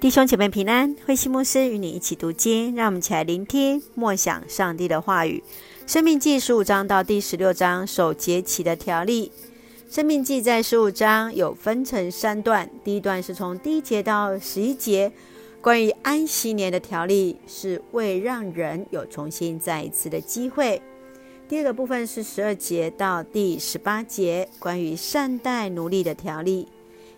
弟兄姐妹平安，慧西牧师与你一起读经，让我们一起来聆听默想上帝的话语。生命记十五章到第十六章守节期的条例。生命记在十五章有分成三段，第一段是从第一节到十一节，关于安息年的条例，是为让人有重新再一次的机会。第二个部分是十二节到第十八节，关于善待奴隶的条例。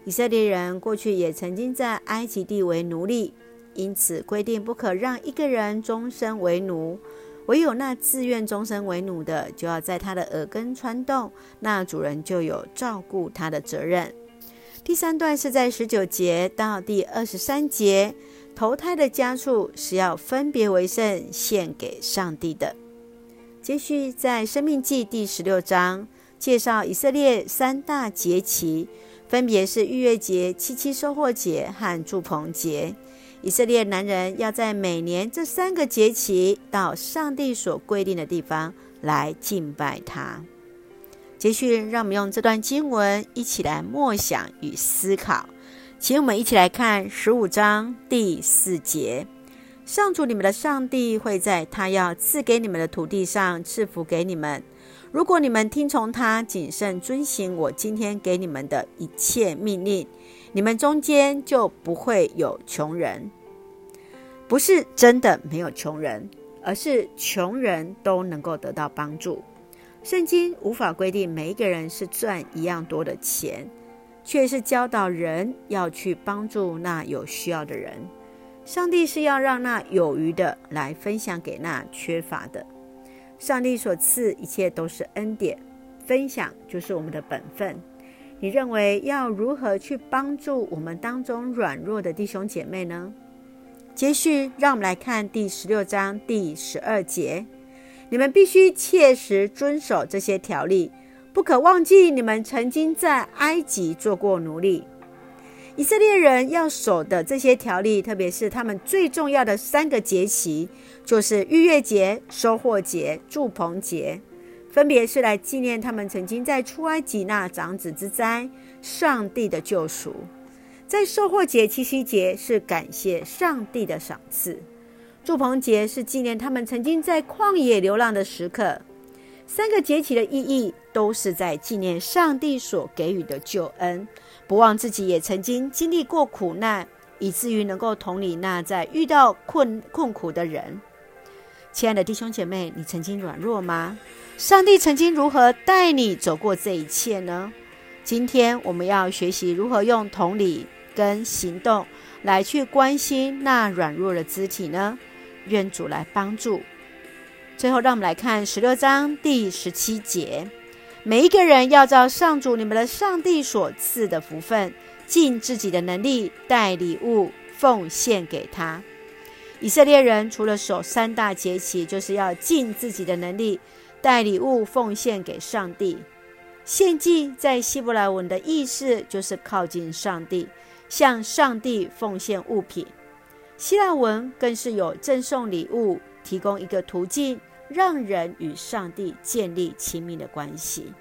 以色列人过去也曾经在埃及地为奴隶，因此规定不可让一个人终身为奴，唯有那自愿终身为奴的，就要在他的耳根穿洞，那主人就有照顾他的责任。第三段是在十九节到第二十三节，头胎的家畜是要分别为圣，献给上帝的。接续在生命记第十六章介绍以色列三大节期。分别是逾越节、七七收获节和住棚节。以色列男人要在每年这三个节期到上帝所规定的地方来敬拜他。接续，让我们用这段经文一起来默想与思考。请我们一起来看十五章第四节：上主你们的上帝会在他要赐给你们的土地上赐福给你们。如果你们听从他，谨慎遵行我今天给你们的一切命令，你们中间就不会有穷人。不是真的没有穷人，而是穷人都能够得到帮助。圣经无法规定每一个人是赚一样多的钱，却是教导人要去帮助那有需要的人。上帝是要让那有余的来分享给那缺乏的。上帝所赐一切都是恩典，分享就是我们的本分。你认为要如何去帮助我们当中软弱的弟兄姐妹呢？接续，让我们来看第十六章第十二节：你们必须切实遵守这些条例，不可忘记你们曾经在埃及做过奴隶。以色列人要守的这些条例，特别是他们最重要的三个节期，就是逾越节、收获节、住棚节，分别是来纪念他们曾经在出埃及那长子之灾、上帝的救赎。在收获节、七夕节是感谢上帝的赏赐；住棚节是纪念他们曾经在旷野流浪的时刻。三个节期的意义都是在纪念上帝所给予的救恩，不忘自己也曾经经历过苦难，以至于能够同理那在遇到困困苦的人。亲爱的弟兄姐妹，你曾经软弱吗？上帝曾经如何带你走过这一切呢？今天我们要学习如何用同理跟行动来去关心那软弱的肢体呢？愿主来帮助。最后，让我们来看十六章第十七节：每一个人要照上主你们的上帝所赐的福分，尽自己的能力带礼物奉献给他。以色列人除了守三大节期，就是要尽自己的能力带礼物奉献给上帝。献祭在希伯来文的意思就是靠近上帝，向上帝奉献物品。希腊文更是有赠送礼物，提供一个途径。让人与上帝建立亲密的关系。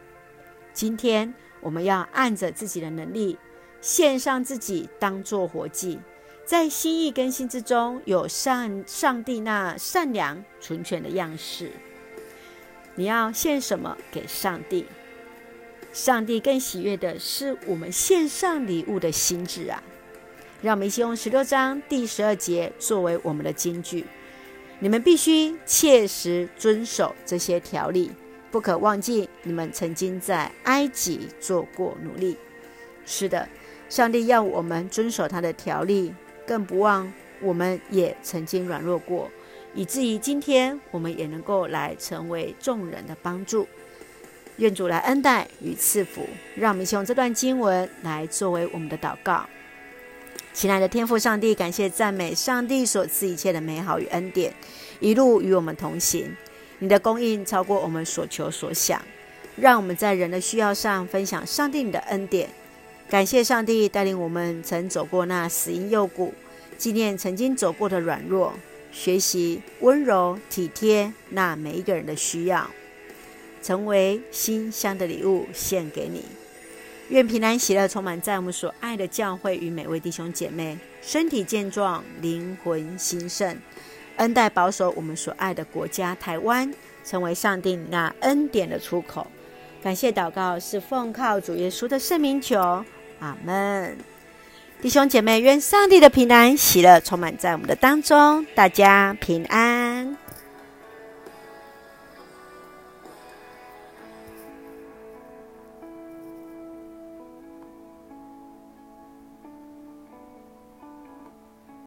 今天我们要按着自己的能力，献上自己当做活祭，在心意更新之中，有上上帝那善良纯全的样式。你要献什么给上帝？上帝更喜悦的是我们献上礼物的心志啊！让我们一起用十六章第十二节作为我们的金句。你们必须切实遵守这些条例，不可忘记你们曾经在埃及做过奴隶。是的，上帝要我们遵守他的条例，更不忘我们也曾经软弱过，以至于今天我们也能够来成为众人的帮助。愿主来恩待与赐福，让我们用这段经文来作为我们的祷告。亲爱的天父上帝，感谢赞美上帝所赐一切的美好与恩典，一路与我们同行。你的供应超过我们所求所想，让我们在人的需要上分享上帝你的恩典。感谢上帝带领我们曾走过那死荫幽谷，纪念曾经走过的软弱，学习温柔体贴那每一个人的需要，成为馨香的礼物献给你。愿平安喜乐充满在我们所爱的教会与每位弟兄姐妹，身体健壮，灵魂兴盛，恩待保守我们所爱的国家台湾，成为上帝那恩典的出口。感谢祷告是奉靠主耶稣的圣名求，阿门。弟兄姐妹，愿上帝的平安喜乐充满在我们的当中，大家平安。